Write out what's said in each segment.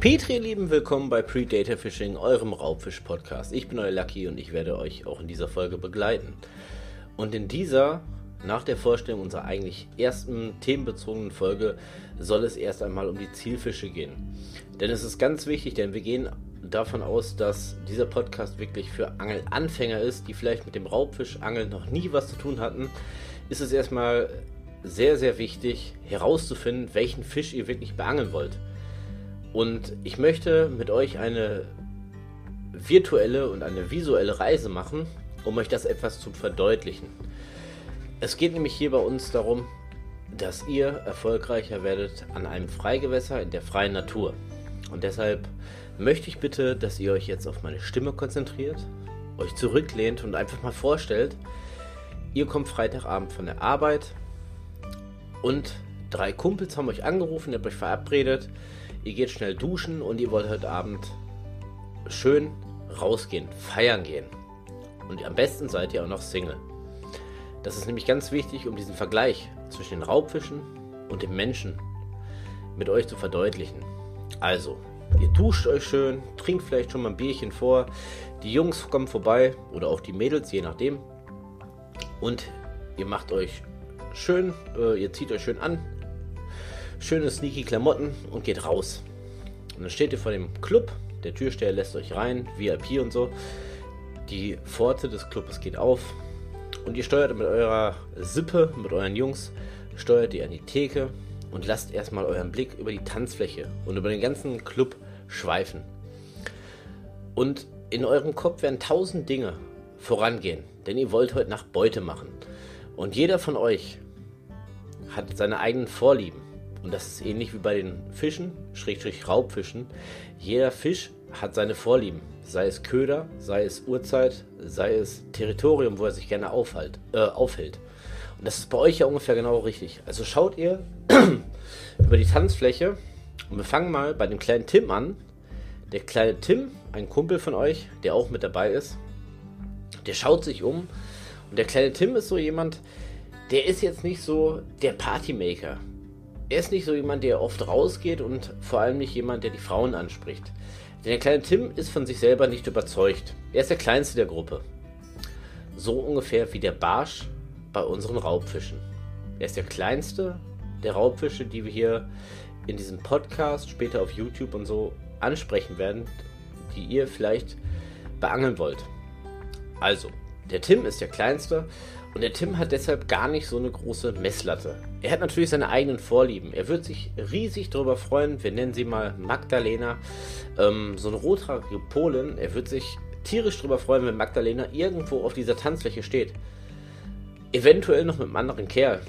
Petri, ihr Lieben, willkommen bei Predator Fishing, eurem Raubfisch-Podcast. Ich bin euer Lucky und ich werde euch auch in dieser Folge begleiten. Und in dieser, nach der Vorstellung unserer eigentlich ersten themenbezogenen Folge, soll es erst einmal um die Zielfische gehen. Denn es ist ganz wichtig, denn wir gehen davon aus, dass dieser Podcast wirklich für Angelanfänger ist, die vielleicht mit dem Raubfischangeln noch nie was zu tun hatten. Ist es erstmal sehr, sehr wichtig herauszufinden, welchen Fisch ihr wirklich beangeln wollt. Und ich möchte mit euch eine virtuelle und eine visuelle Reise machen, um euch das etwas zu verdeutlichen. Es geht nämlich hier bei uns darum, dass ihr erfolgreicher werdet an einem Freigewässer in der freien Natur. Und deshalb möchte ich bitte, dass ihr euch jetzt auf meine Stimme konzentriert, euch zurücklehnt und einfach mal vorstellt, ihr kommt Freitagabend von der Arbeit und drei Kumpels haben euch angerufen, ihr habt euch verabredet, ihr geht schnell duschen und ihr wollt heute Abend schön rausgehen, feiern gehen. Und am besten seid ihr auch noch Single. Das ist nämlich ganz wichtig, um diesen Vergleich zwischen den Raubfischen und dem Menschen mit euch zu verdeutlichen. Also, ihr duscht euch schön, trinkt vielleicht schon mal ein Bierchen vor, die Jungs kommen vorbei oder auch die Mädels, je nachdem. Und ihr macht euch schön, äh, ihr zieht euch schön an, schöne sneaky Klamotten und geht raus. Und dann steht ihr vor dem Club, der Türsteher lässt euch rein, VIP und so. Die Pforte des Clubes geht auf und ihr steuert mit eurer Sippe, mit euren Jungs, steuert ihr an die Theke und lasst erstmal euren Blick über die Tanzfläche und über den ganzen Club schweifen. Und in eurem Kopf werden tausend Dinge vorangehen, denn ihr wollt heute Nacht Beute machen. Und jeder von euch hat seine eigenen Vorlieben. Und das ist ähnlich wie bei den Fischen, Schrägstrich Raubfischen. Jeder Fisch hat seine Vorlieben. Sei es Köder, sei es Uhrzeit, sei es Territorium, wo er sich gerne aufhalt, äh, aufhält. Und das ist bei euch ja ungefähr genau richtig. Also schaut ihr über die Tanzfläche und wir fangen mal bei dem kleinen Tim an. Der kleine Tim, ein Kumpel von euch, der auch mit dabei ist, der schaut sich um. Und der kleine Tim ist so jemand, der ist jetzt nicht so der Partymaker er ist nicht so jemand, der oft rausgeht und vor allem nicht jemand, der die Frauen anspricht. Denn der kleine Tim ist von sich selber nicht überzeugt. Er ist der kleinste der Gruppe. So ungefähr wie der Barsch bei unseren Raubfischen. Er ist der kleinste der Raubfische, die wir hier in diesem Podcast, später auf YouTube und so ansprechen werden, die ihr vielleicht beangeln wollt. Also, der Tim ist der kleinste und der Tim hat deshalb gar nicht so eine große Messlatte. Er hat natürlich seine eigenen Vorlieben. Er wird sich riesig darüber freuen, wir nennen sie mal Magdalena, ähm, so eine rothaarige Polin. Er wird sich tierisch darüber freuen, wenn Magdalena irgendwo auf dieser Tanzfläche steht. Eventuell noch mit einem anderen Kerl.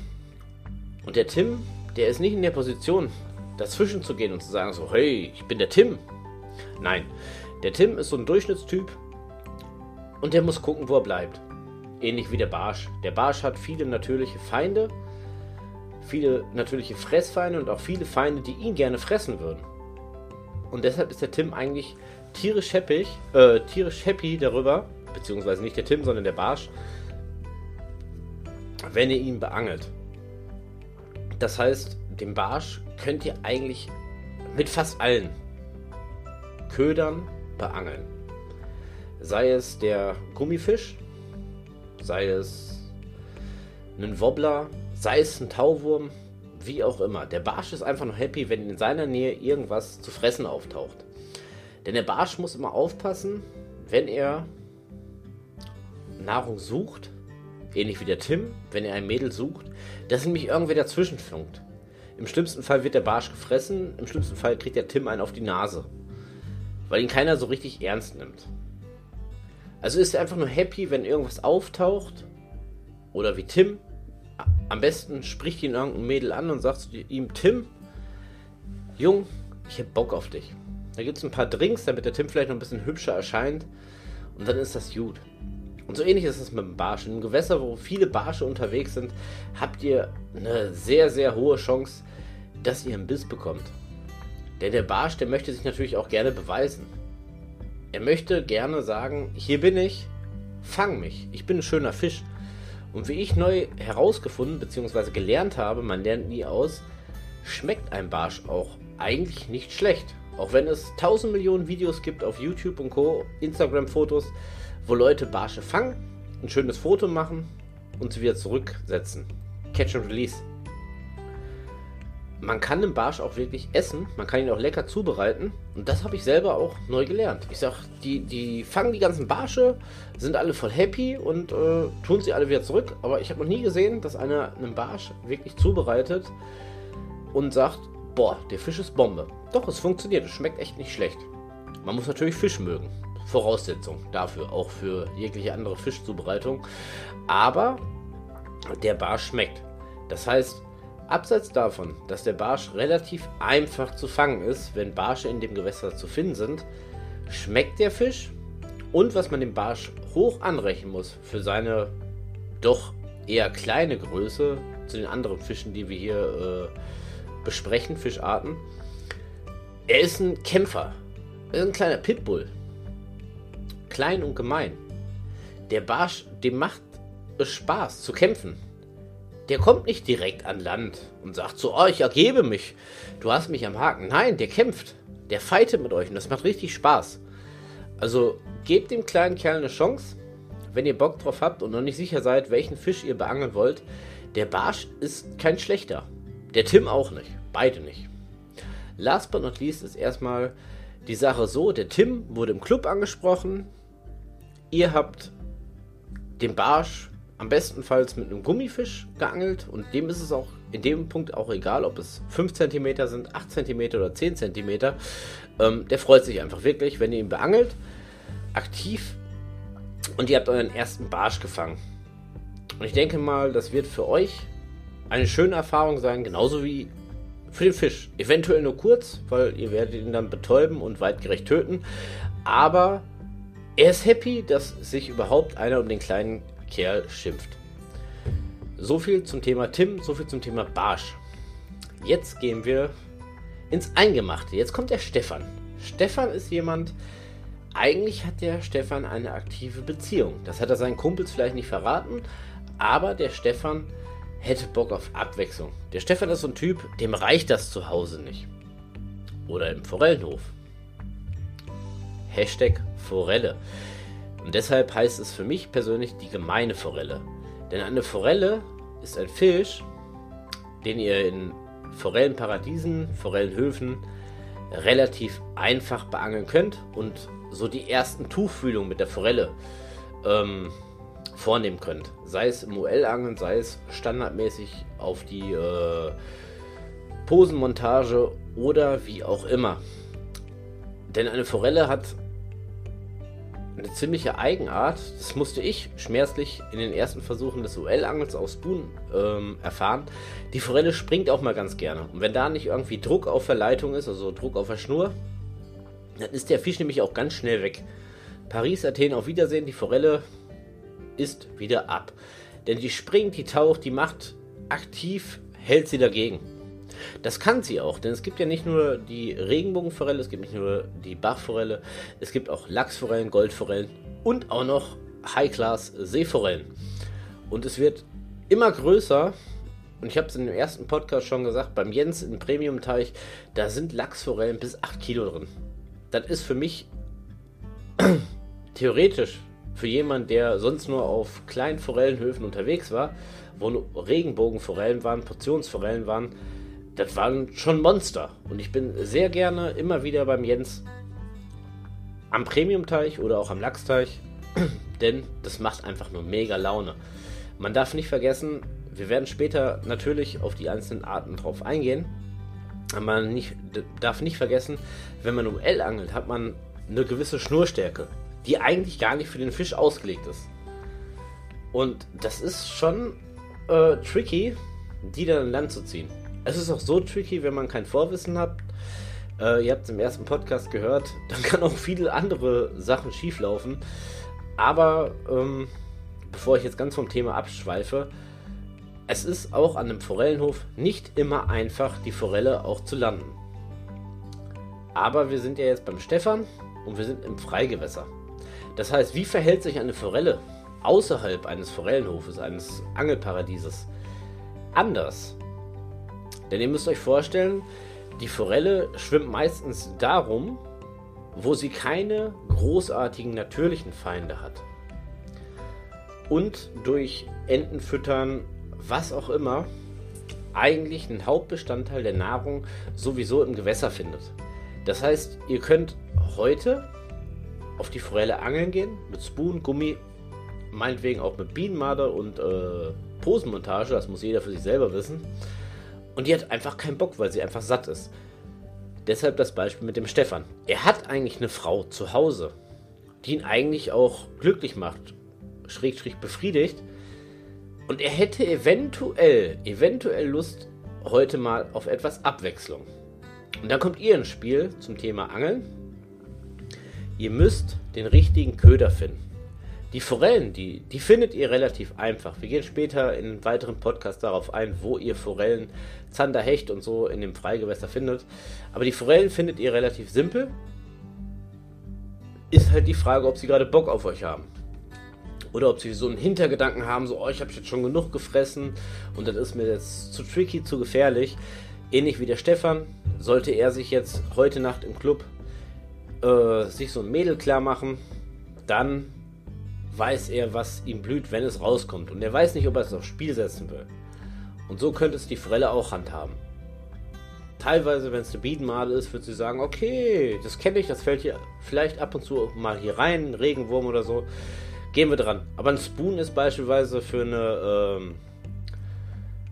Und der Tim, der ist nicht in der Position, dazwischen zu gehen und zu sagen so, hey, ich bin der Tim. Nein, der Tim ist so ein Durchschnittstyp und der muss gucken, wo er bleibt. Ähnlich wie der Barsch. Der Barsch hat viele natürliche Feinde, viele natürliche Fressfeinde und auch viele Feinde, die ihn gerne fressen würden. Und deshalb ist der Tim eigentlich tierisch happy, äh, tierisch happy darüber, beziehungsweise nicht der Tim, sondern der Barsch, wenn ihr ihn beangelt. Das heißt, den Barsch könnt ihr eigentlich mit fast allen Ködern beangeln. Sei es der Gummifisch, sei es ein Wobbler, sei es ein Tauwurm, wie auch immer. Der Barsch ist einfach nur happy, wenn in seiner Nähe irgendwas zu fressen auftaucht. Denn der Barsch muss immer aufpassen, wenn er Nahrung sucht, ähnlich wie der Tim, wenn er ein Mädel sucht, dass nämlich irgendwer dazwischen funkt. Im schlimmsten Fall wird der Barsch gefressen, im schlimmsten Fall kriegt der Tim einen auf die Nase, weil ihn keiner so richtig ernst nimmt. Also ist er einfach nur happy, wenn irgendwas auftaucht. Oder wie Tim. Am besten spricht ihn irgendein Mädel an und sagt ihm, Tim, Jung, ich hab Bock auf dich. Da gibt es ein paar Drinks, damit der Tim vielleicht noch ein bisschen hübscher erscheint. Und dann ist das gut. Und so ähnlich ist es mit dem Barsch. In einem Gewässer, wo viele Barsche unterwegs sind, habt ihr eine sehr, sehr hohe Chance, dass ihr einen Biss bekommt. Denn der Barsch, der möchte sich natürlich auch gerne beweisen. Er möchte gerne sagen, hier bin ich, fang mich, ich bin ein schöner Fisch. Und wie ich neu herausgefunden bzw. gelernt habe, man lernt nie aus, schmeckt ein Barsch auch eigentlich nicht schlecht. Auch wenn es tausend Millionen Videos gibt auf YouTube und Co., Instagram-Fotos, wo Leute Barsche fangen, ein schönes Foto machen und sie wieder zurücksetzen. Catch and Release. Man kann den Barsch auch wirklich essen, man kann ihn auch lecker zubereiten und das habe ich selber auch neu gelernt. Ich sag, die, die fangen die ganzen Barsche, sind alle voll happy und äh, tun sie alle wieder zurück, aber ich habe noch nie gesehen, dass einer einen Barsch wirklich zubereitet und sagt, boah, der Fisch ist Bombe. Doch, es funktioniert, es schmeckt echt nicht schlecht. Man muss natürlich Fisch mögen. Voraussetzung dafür, auch für jegliche andere Fischzubereitung. Aber der Barsch schmeckt. Das heißt, abseits davon, dass der Barsch relativ einfach zu fangen ist, wenn Barsche in dem Gewässer zu finden sind, schmeckt der Fisch und was man dem Barsch hoch anrechnen muss für seine doch eher kleine Größe zu den anderen Fischen, die wir hier äh, besprechen, Fischarten. Er ist ein Kämpfer. Er ist ein kleiner Pitbull. Klein und gemein. Der Barsch, dem macht es Spaß zu kämpfen. Der kommt nicht direkt an Land und sagt so, oh, ich ergebe mich. Du hast mich am Haken. Nein, der kämpft. Der fightet mit euch und das macht richtig Spaß. Also gebt dem kleinen Kerl eine Chance, wenn ihr Bock drauf habt und noch nicht sicher seid, welchen Fisch ihr beangeln wollt. Der Barsch ist kein schlechter. Der Tim auch nicht. Beide nicht. Last but not least ist erstmal die Sache so: der Tim wurde im Club angesprochen. Ihr habt den Barsch am bestenfalls mit einem Gummifisch geangelt und dem ist es auch in dem Punkt auch egal, ob es 5 cm sind, 8 cm oder 10 cm. Ähm, der freut sich einfach wirklich, wenn ihr ihn beangelt, aktiv und ihr habt euren ersten Barsch gefangen. Und ich denke mal, das wird für euch eine schöne Erfahrung sein, genauso wie für den Fisch. Eventuell nur kurz, weil ihr werdet ihn dann betäuben und weitgerecht töten. Aber er ist happy, dass sich überhaupt einer um den kleinen Kerl schimpft. So viel zum Thema Tim, so viel zum Thema Barsch. Jetzt gehen wir ins Eingemachte. Jetzt kommt der Stefan. Stefan ist jemand, eigentlich hat der Stefan eine aktive Beziehung. Das hat er seinen Kumpels vielleicht nicht verraten, aber der Stefan hätte Bock auf Abwechslung. Der Stefan ist so ein Typ, dem reicht das zu Hause nicht. Oder im Forellenhof. Hashtag Forelle. Und deshalb heißt es für mich persönlich die gemeine Forelle. Denn eine Forelle ist ein Fisch, den ihr in Forellenparadiesen, Forellenhöfen relativ einfach beangeln könnt und so die ersten Tuchfühlungen mit der Forelle ähm, vornehmen könnt. Sei es im UL-Angeln, sei es standardmäßig auf die äh, Posenmontage oder wie auch immer. Denn eine Forelle hat eine ziemliche Eigenart. Das musste ich schmerzlich in den ersten Versuchen des UL-Angels aus Spoon ähm, erfahren. Die Forelle springt auch mal ganz gerne. Und wenn da nicht irgendwie Druck auf der Leitung ist, also Druck auf der Schnur, dann ist der Fisch nämlich auch ganz schnell weg. Paris, Athen, auf Wiedersehen. Die Forelle ist wieder ab. Denn die springt, die taucht, die macht aktiv, hält sie dagegen. Das kann sie auch, denn es gibt ja nicht nur die Regenbogenforelle, es gibt nicht nur die Bachforelle, es gibt auch Lachsforellen, Goldforellen und auch noch High-Class Seeforellen. Und es wird immer größer. Und ich habe es in dem ersten Podcast schon gesagt, beim Jens im Premium-Teich, da sind Lachsforellen bis 8 Kilo drin. Das ist für mich theoretisch für jemanden, der sonst nur auf kleinen Forellenhöfen unterwegs war, wo Regenbogenforellen waren, Portionsforellen waren, das waren schon Monster. Und ich bin sehr gerne immer wieder beim Jens am Premium-Teich oder auch am Lachsteich, denn das macht einfach nur mega Laune. Man darf nicht vergessen, wir werden später natürlich auf die einzelnen Arten drauf eingehen. Aber man nicht, darf nicht vergessen, wenn man um L angelt, hat man eine gewisse Schnurstärke die eigentlich gar nicht für den Fisch ausgelegt ist. Und das ist schon äh, tricky, die dann an Land zu ziehen. Es ist auch so tricky, wenn man kein Vorwissen hat. Äh, ihr habt es im ersten Podcast gehört, dann kann auch viele andere Sachen schieflaufen. Aber ähm, bevor ich jetzt ganz vom Thema abschweife, es ist auch an einem Forellenhof nicht immer einfach, die Forelle auch zu landen. Aber wir sind ja jetzt beim Stefan und wir sind im Freigewässer. Das heißt, wie verhält sich eine Forelle außerhalb eines Forellenhofes, eines Angelparadieses anders? Denn ihr müsst euch vorstellen, die Forelle schwimmt meistens darum, wo sie keine großartigen natürlichen Feinde hat. Und durch Entenfüttern, was auch immer, eigentlich einen Hauptbestandteil der Nahrung sowieso im Gewässer findet. Das heißt, ihr könnt heute auf die Forelle angeln gehen, mit Spoon, Gummi, meinetwegen auch mit Bienenmarder und äh, Posenmontage, das muss jeder für sich selber wissen. Und die hat einfach keinen Bock, weil sie einfach satt ist. Deshalb das Beispiel mit dem Stefan. Er hat eigentlich eine Frau zu Hause, die ihn eigentlich auch glücklich macht, schräg, schräg befriedigt. Und er hätte eventuell, eventuell Lust heute mal auf etwas Abwechslung. Und dann kommt ihr ins Spiel zum Thema Angeln. Ihr müsst den richtigen Köder finden. Die Forellen, die, die findet ihr relativ einfach. Wir gehen später in einem weiteren Podcast darauf ein, wo ihr Forellen, Zander, Hecht und so in dem Freigewässer findet. Aber die Forellen findet ihr relativ simpel. Ist halt die Frage, ob sie gerade Bock auf euch haben. Oder ob sie so einen Hintergedanken haben, so, oh, ich habe jetzt schon genug gefressen und das ist mir jetzt zu tricky, zu gefährlich. Ähnlich wie der Stefan, sollte er sich jetzt heute Nacht im Club äh, sich so ein Mädel klar machen, dann weiß er, was ihm blüht, wenn es rauskommt. Und er weiß nicht, ob er es aufs Spiel setzen will. Und so könnte es die Forelle auch handhaben. Teilweise, wenn es eine Biedenmade ist, wird sie sagen, okay, das kenne ich, das fällt hier vielleicht ab und zu mal hier rein, Regenwurm oder so. Gehen wir dran. Aber ein Spoon ist beispielsweise für eine ähm,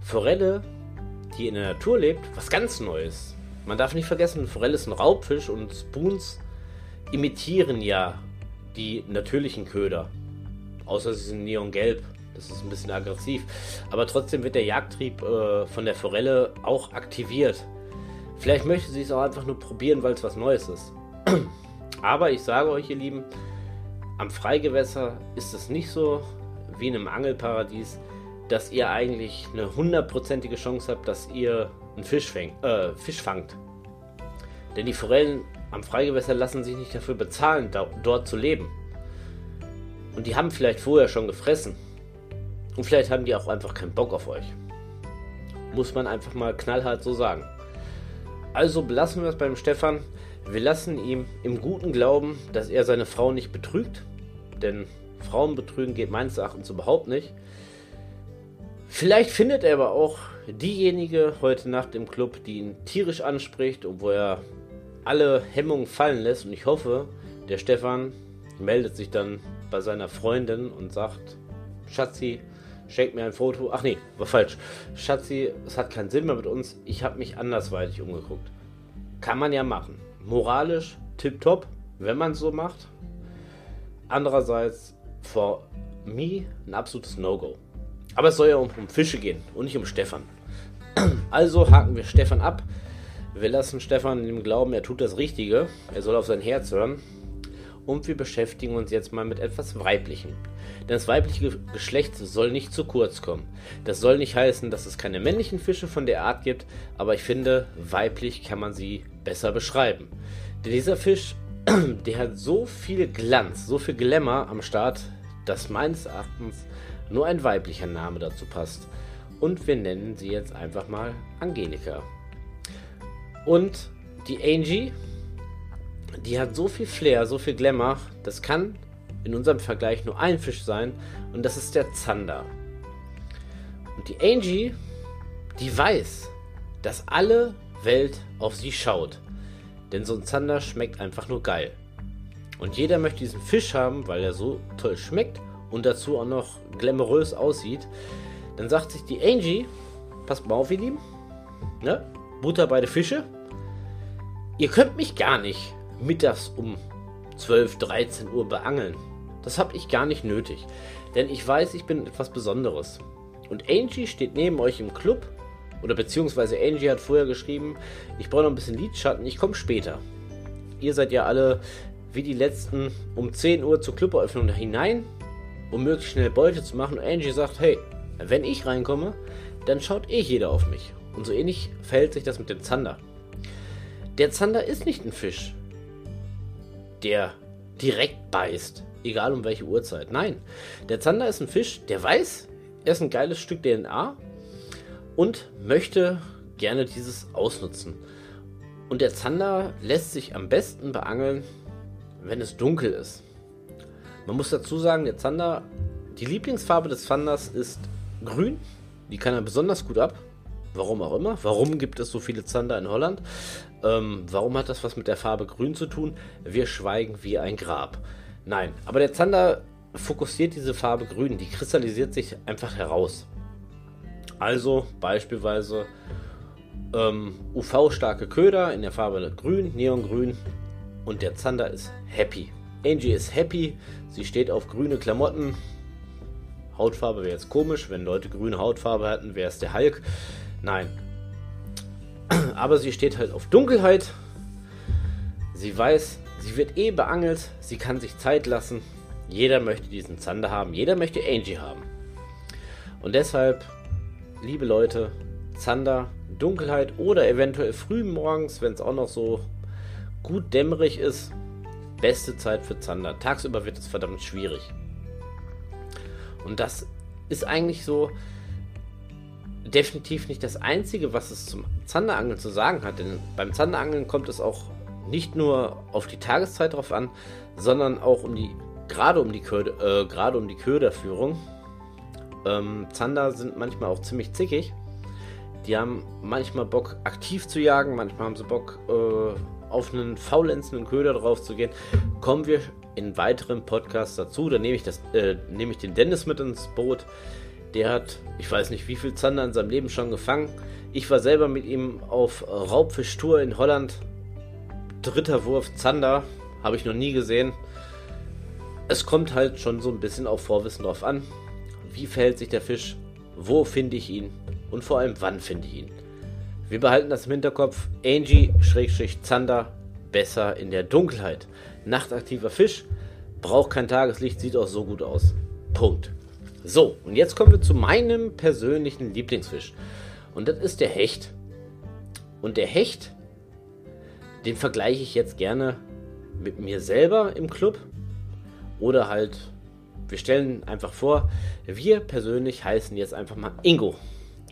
Forelle, die in der Natur lebt, was ganz Neues. Man darf nicht vergessen, Forelle ist ein Raubfisch und Spoons imitieren ja die natürlichen Köder. Außer sie sind neongelb. Das ist ein bisschen aggressiv. Aber trotzdem wird der Jagdtrieb äh, von der Forelle auch aktiviert. Vielleicht möchte sie es auch einfach nur probieren, weil es was Neues ist. Aber ich sage euch, ihr Lieben, am Freigewässer ist es nicht so wie in einem Angelparadies, dass ihr eigentlich eine hundertprozentige Chance habt, dass ihr einen Fisch, fäng, äh, Fisch fangt. Denn die Forellen am Freigewässer lassen sich nicht dafür bezahlen, da, dort zu leben. Und die haben vielleicht vorher schon gefressen. Und vielleicht haben die auch einfach keinen Bock auf euch. Muss man einfach mal knallhart so sagen. Also belassen wir es beim Stefan. Wir lassen ihm im guten Glauben, dass er seine Frau nicht betrügt. Denn Frauen betrügen geht meines Erachtens überhaupt nicht. Vielleicht findet er aber auch diejenige heute Nacht im Club, die ihn tierisch anspricht und wo er alle Hemmungen fallen lässt. Und ich hoffe, der Stefan meldet sich dann bei seiner Freundin und sagt, Schatzi, schenk mir ein Foto. Ach nee, war falsch. Schatzi, es hat keinen Sinn mehr mit uns. Ich habe mich andersweitig umgeguckt. Kann man ja machen. Moralisch tipptopp, wenn man es so macht. Andererseits, for me, ein absolutes No-Go. Aber es soll ja um, um Fische gehen und nicht um Stefan. Also haken wir Stefan ab. Wir lassen Stefan dem Glauben, er tut das Richtige. Er soll auf sein Herz hören und wir beschäftigen uns jetzt mal mit etwas Weiblichem. Denn das weibliche Geschlecht soll nicht zu kurz kommen. Das soll nicht heißen, dass es keine männlichen Fische von der Art gibt, aber ich finde, weiblich kann man sie besser beschreiben. Denn dieser Fisch, der hat so viel Glanz, so viel Glamour am Start, dass meines Erachtens nur ein weiblicher Name dazu passt. Und wir nennen sie jetzt einfach mal Angelika. Und die Angie die hat so viel Flair, so viel Glamour. Das kann in unserem Vergleich nur ein Fisch sein und das ist der Zander. Und die Angie, die weiß, dass alle Welt auf sie schaut. Denn so ein Zander schmeckt einfach nur geil. Und jeder möchte diesen Fisch haben, weil er so toll schmeckt und dazu auch noch glamourös aussieht. Dann sagt sich die Angie, passt mal auf, ihr Lieben, ne? Butter beide Fische. Ihr könnt mich gar nicht mittags um 12, 13 Uhr beangeln. Das habe ich gar nicht nötig, denn ich weiß, ich bin etwas Besonderes. Und Angie steht neben euch im Club, oder beziehungsweise Angie hat vorher geschrieben, ich brauche noch ein bisschen Lidschatten, ich komme später. Ihr seid ja alle wie die letzten um 10 Uhr zur Cluberöffnung hinein, um möglichst schnell Beute zu machen. Und Angie sagt, hey, wenn ich reinkomme, dann schaut eh jeder auf mich. Und so ähnlich verhält sich das mit dem Zander. Der Zander ist nicht ein Fisch der direkt beißt, egal um welche Uhrzeit. Nein, der Zander ist ein Fisch, der weiß, er ist ein geiles Stück DNA und möchte gerne dieses ausnutzen. Und der Zander lässt sich am besten beangeln, wenn es dunkel ist. Man muss dazu sagen, der Zander, die Lieblingsfarbe des Zanders ist grün. Die kann er besonders gut ab. Warum auch immer. Warum gibt es so viele Zander in Holland? Ähm, warum hat das was mit der Farbe grün zu tun? Wir schweigen wie ein Grab. Nein, aber der Zander fokussiert diese Farbe grün. Die kristallisiert sich einfach heraus. Also beispielsweise ähm, UV-starke Köder in der Farbe grün, neongrün und der Zander ist happy. Angie ist happy, sie steht auf grüne Klamotten. Hautfarbe wäre jetzt komisch, wenn Leute grüne Hautfarbe hätten, wäre es der Hulk. Nein. Aber sie steht halt auf Dunkelheit. Sie weiß, sie wird eh beangelt, sie kann sich Zeit lassen. Jeder möchte diesen Zander haben, jeder möchte Angie haben. Und deshalb, liebe Leute, Zander, Dunkelheit oder eventuell früh morgens, wenn es auch noch so gut dämmerig ist, beste Zeit für Zander. Tagsüber wird es verdammt schwierig. Und das ist eigentlich so definitiv nicht das Einzige, was es zum Zanderangeln zu sagen hat. Denn beim Zanderangeln kommt es auch nicht nur auf die Tageszeit drauf an, sondern auch um die gerade um die Köder, äh, gerade um die Köderführung. Ähm, Zander sind manchmal auch ziemlich zickig. Die haben manchmal Bock aktiv zu jagen, manchmal haben sie Bock äh, auf einen faulenzenden Köder drauf zu gehen. Kommen wir in weiteren Podcasts dazu. Da nehme ich, das, äh, nehme ich den Dennis mit ins Boot. Der hat, ich weiß nicht, wie viel Zander in seinem Leben schon gefangen. Ich war selber mit ihm auf Raubfischtour in Holland. Dritter Wurf Zander, habe ich noch nie gesehen es kommt halt schon so ein bisschen auf Vorwissen drauf an. Wie verhält sich der Fisch? Wo finde ich ihn? Und vor allem, wann finde ich ihn? Wir behalten das im Hinterkopf. Angie-Zander besser in der Dunkelheit. Nachtaktiver Fisch braucht kein Tageslicht, sieht auch so gut aus. Punkt. So, und jetzt kommen wir zu meinem persönlichen Lieblingsfisch. Und das ist der Hecht. Und der Hecht, den vergleiche ich jetzt gerne mit mir selber im Club oder halt, wir stellen einfach vor, wir persönlich heißen jetzt einfach mal Ingo.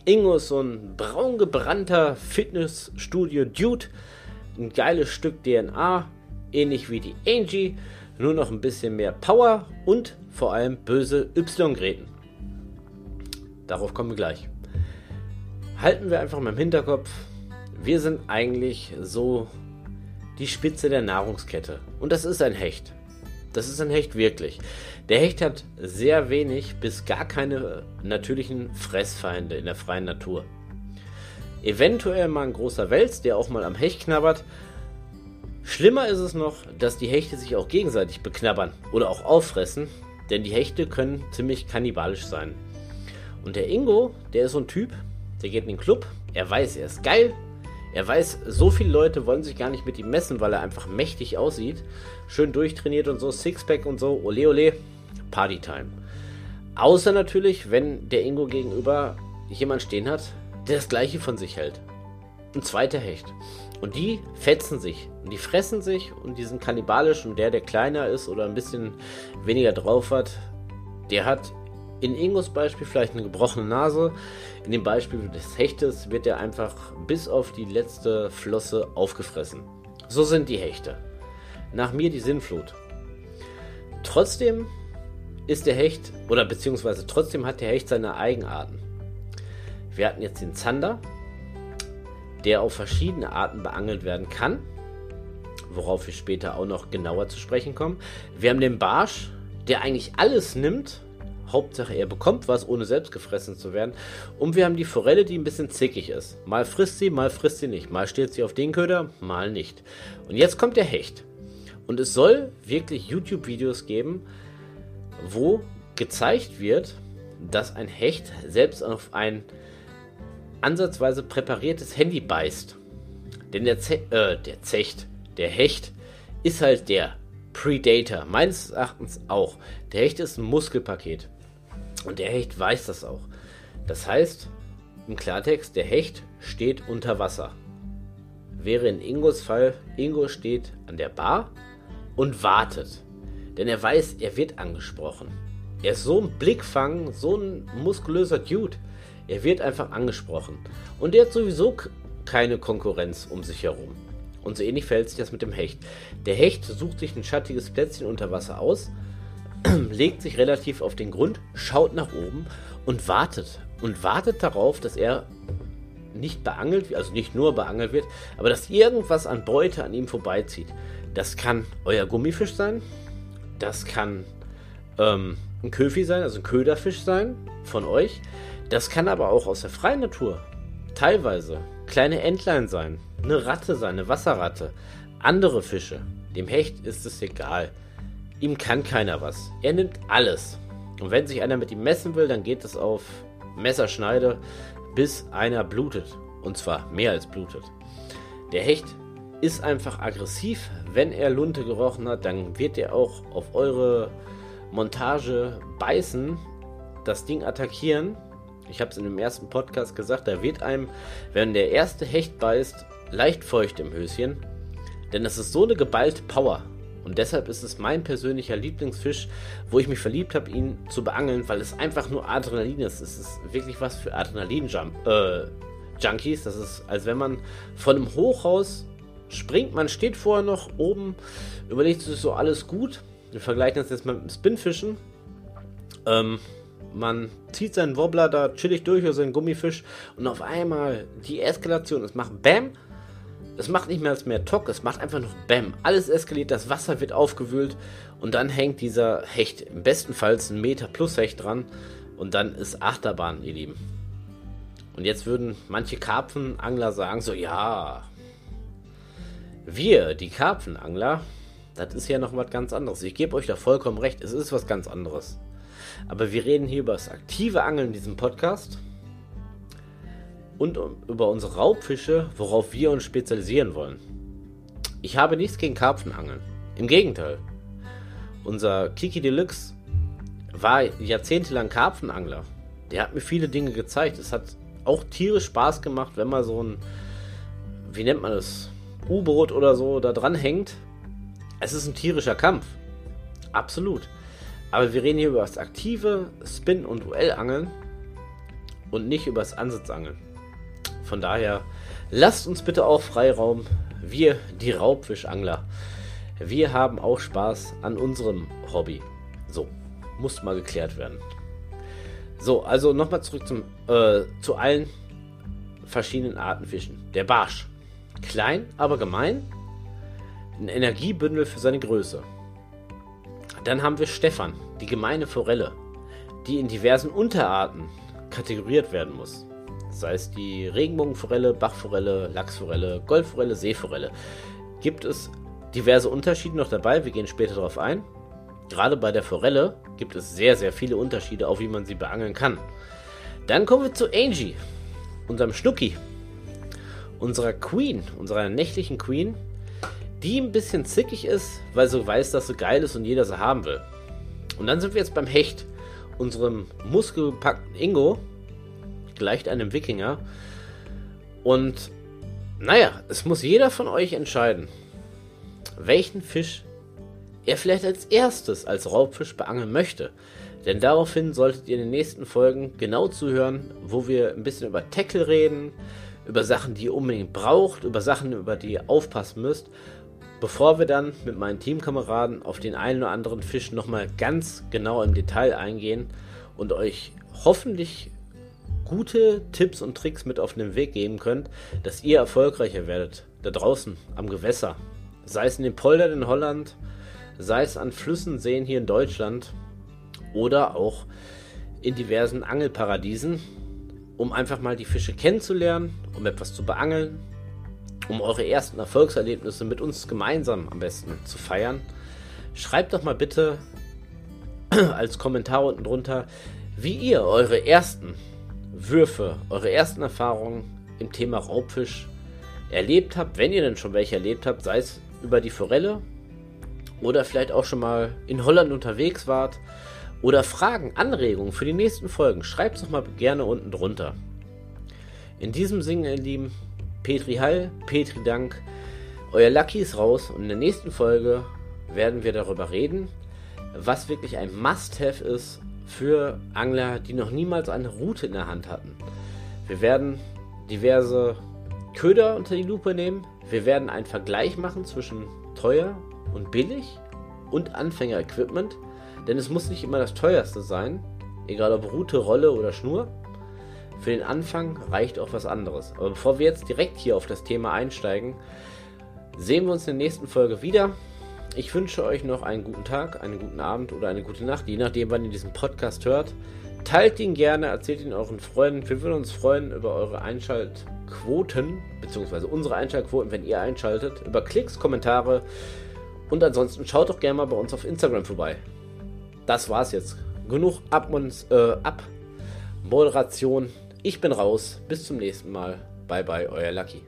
Ingo ist so ein braun gebrannter Fitnessstudio-Dude. Ein geiles Stück DNA, ähnlich wie die Angie, nur noch ein bisschen mehr Power und vor allem böse Y-Gräten. Darauf kommen wir gleich. Halten wir einfach mal im Hinterkopf, wir sind eigentlich so die Spitze der Nahrungskette. Und das ist ein Hecht. Das ist ein Hecht wirklich. Der Hecht hat sehr wenig bis gar keine natürlichen Fressfeinde in der freien Natur. Eventuell mal ein großer Wels, der auch mal am Hecht knabbert. Schlimmer ist es noch, dass die Hechte sich auch gegenseitig beknabbern oder auch auffressen, denn die Hechte können ziemlich kannibalisch sein. Und der Ingo, der ist so ein Typ, der geht in den Club, er weiß, er ist geil, er weiß, so viele Leute wollen sich gar nicht mit ihm messen, weil er einfach mächtig aussieht. Schön durchtrainiert und so, Sixpack und so, ole ole, Partytime. Außer natürlich, wenn der Ingo gegenüber jemand stehen hat, der das gleiche von sich hält. Ein zweiter Hecht. Und die fetzen sich. Und die fressen sich und die sind kannibalisch. Und der, der kleiner ist oder ein bisschen weniger drauf hat, der hat in Ingos Beispiel vielleicht eine gebrochene Nase. In dem Beispiel des Hechtes wird er einfach bis auf die letzte Flosse aufgefressen. So sind die Hechte. Nach mir die Sinnflut. Trotzdem ist der Hecht, oder beziehungsweise trotzdem hat der Hecht seine Eigenarten. Wir hatten jetzt den Zander, der auf verschiedene Arten beangelt werden kann, worauf wir später auch noch genauer zu sprechen kommen. Wir haben den Barsch, der eigentlich alles nimmt, Hauptsache, er bekommt was, ohne selbst gefressen zu werden. Und wir haben die Forelle, die ein bisschen zickig ist. Mal frisst sie, mal frisst sie nicht. Mal steht sie auf den Köder, mal nicht. Und jetzt kommt der Hecht. Und es soll wirklich YouTube-Videos geben, wo gezeigt wird, dass ein Hecht selbst auf ein ansatzweise präpariertes Handy beißt. Denn der, Ze äh, der Zecht, der Hecht, ist halt der Predator. Meines Erachtens auch. Der Hecht ist ein Muskelpaket. Und der Hecht weiß das auch. Das heißt, im Klartext, der Hecht steht unter Wasser. Wäre in Ingos Fall, Ingo steht an der Bar und wartet. Denn er weiß, er wird angesprochen. Er ist so ein Blickfang, so ein muskulöser Dude. Er wird einfach angesprochen. Und er hat sowieso keine Konkurrenz um sich herum. Und so ähnlich verhält sich das mit dem Hecht. Der Hecht sucht sich ein schattiges Plätzchen unter Wasser aus, legt sich relativ auf den Grund, schaut nach oben und wartet. Und wartet darauf, dass er nicht beangelt, also nicht nur beangelt wird, aber dass irgendwas an Beute an ihm vorbeizieht. Das kann euer Gummifisch sein, das kann ähm, ein Köfi sein, also ein Köderfisch sein von euch. Das kann aber auch aus der freien Natur teilweise kleine Entlein sein, eine Ratte sein, eine Wasserratte, andere Fische. Dem Hecht ist es egal. Ihm kann keiner was. Er nimmt alles. Und wenn sich einer mit ihm messen will, dann geht es auf Messerschneide, bis einer blutet. Und zwar mehr als blutet. Der Hecht ist einfach aggressiv. Wenn er Lunte gerochen hat, dann wird er auch auf eure Montage beißen, das Ding attackieren. Ich habe es in dem ersten Podcast gesagt, da wird einem, wenn der erste Hecht beißt, leicht feucht im Höschen. Denn es ist so eine geballte Power. Und deshalb ist es mein persönlicher Lieblingsfisch, wo ich mich verliebt habe, ihn zu beangeln, weil es einfach nur Adrenalin ist. Es ist wirklich was für Adrenalin-Junkies. Äh, das ist, als wenn man von einem Hochhaus springt. Man steht vorher noch oben, überlegt sich so alles gut. Wir vergleichen das jetzt mit dem Spinfischen. Ähm, man zieht seinen Wobbler da chillig durch oder seinen Gummifisch und auf einmal die Eskalation, es macht BAM. Es macht nicht mehr als mehr Tock, es macht einfach noch BAM. Alles eskaliert, das Wasser wird aufgewühlt und dann hängt dieser Hecht, im besten Fall ein Meter plus Hecht dran und dann ist Achterbahn, ihr Lieben. Und jetzt würden manche Karpfenangler sagen so, ja, wir, die Karpfenangler, das ist ja noch was ganz anderes. Ich gebe euch da vollkommen recht, es ist was ganz anderes. Aber wir reden hier über das aktive Angeln in diesem Podcast und über unsere Raubfische, worauf wir uns spezialisieren wollen. Ich habe nichts gegen Karpfenangeln. Im Gegenteil. Unser Kiki Deluxe war jahrzehntelang Karpfenangler. Der hat mir viele Dinge gezeigt. Es hat auch tierisch Spaß gemacht, wenn man so ein, wie nennt man das, U-Boot oder so da dran hängt. Es ist ein tierischer Kampf. Absolut. Aber wir reden hier über das aktive Spin- und Duellangeln und nicht über das Ansitzangeln. Von daher lasst uns bitte auch Freiraum. Wir, die Raubfischangler, wir haben auch Spaß an unserem Hobby. So, muss mal geklärt werden. So, also nochmal zurück zum, äh, zu allen verschiedenen Arten Fischen. Der Barsch. Klein, aber gemein. Ein Energiebündel für seine Größe. Dann haben wir Stefan, die gemeine Forelle, die in diversen Unterarten kategoriert werden muss. Sei es die Regenbogenforelle, Bachforelle, Lachsforelle, Goldforelle, Seeforelle. Gibt es diverse Unterschiede noch dabei, wir gehen später darauf ein. Gerade bei der Forelle gibt es sehr, sehr viele Unterschiede, auch wie man sie beangeln kann. Dann kommen wir zu Angie, unserem Schnucki, unserer Queen, unserer nächtlichen Queen, die ein bisschen zickig ist, weil sie weiß, dass sie geil ist und jeder sie haben will. Und dann sind wir jetzt beim Hecht, unserem muskelgepackten Ingo, gleicht einem Wikinger. Und naja, es muss jeder von euch entscheiden, welchen Fisch er vielleicht als erstes als Raubfisch beangeln möchte. Denn daraufhin solltet ihr in den nächsten Folgen genau zuhören, wo wir ein bisschen über Tackle reden, über Sachen, die ihr unbedingt braucht, über Sachen, über die ihr aufpassen müsst Bevor wir dann mit meinen Teamkameraden auf den einen oder anderen Fisch nochmal ganz genau im Detail eingehen und euch hoffentlich gute Tipps und Tricks mit auf den Weg geben könnt, dass ihr erfolgreicher werdet da draußen am Gewässer. Sei es in den Poldern in Holland, sei es an Flüssen, Seen hier in Deutschland oder auch in diversen Angelparadiesen, um einfach mal die Fische kennenzulernen, um etwas zu beangeln, um eure ersten Erfolgserlebnisse mit uns gemeinsam am besten zu feiern, schreibt doch mal bitte als Kommentar unten drunter, wie ihr eure ersten Würfe, eure ersten Erfahrungen im Thema Raubfisch erlebt habt, wenn ihr denn schon welche erlebt habt, sei es über die Forelle oder vielleicht auch schon mal in Holland unterwegs wart oder Fragen, Anregungen für die nächsten Folgen, schreibt es doch mal gerne unten drunter. In diesem Sinne, ihr Lieben, Petri Hall, Petri Dank. Euer Lucky ist raus und in der nächsten Folge werden wir darüber reden, was wirklich ein Must-Have ist für Angler, die noch niemals eine Route in der Hand hatten. Wir werden diverse Köder unter die Lupe nehmen. Wir werden einen Vergleich machen zwischen teuer und billig und Anfänger-Equipment, denn es muss nicht immer das teuerste sein, egal ob Route, Rolle oder Schnur. Für den Anfang reicht auch was anderes. Aber bevor wir jetzt direkt hier auf das Thema einsteigen, sehen wir uns in der nächsten Folge wieder. Ich wünsche euch noch einen guten Tag, einen guten Abend oder eine gute Nacht, je nachdem, wann ihr diesen Podcast hört. Teilt ihn gerne, erzählt ihn euren Freunden. Wir würden uns freuen über eure Einschaltquoten, beziehungsweise unsere Einschaltquoten, wenn ihr einschaltet, über Klicks, Kommentare. Und ansonsten schaut doch gerne mal bei uns auf Instagram vorbei. Das war's jetzt. Genug Ab, äh, Ab Moderation. Ich bin raus. Bis zum nächsten Mal. Bye bye, euer Lucky.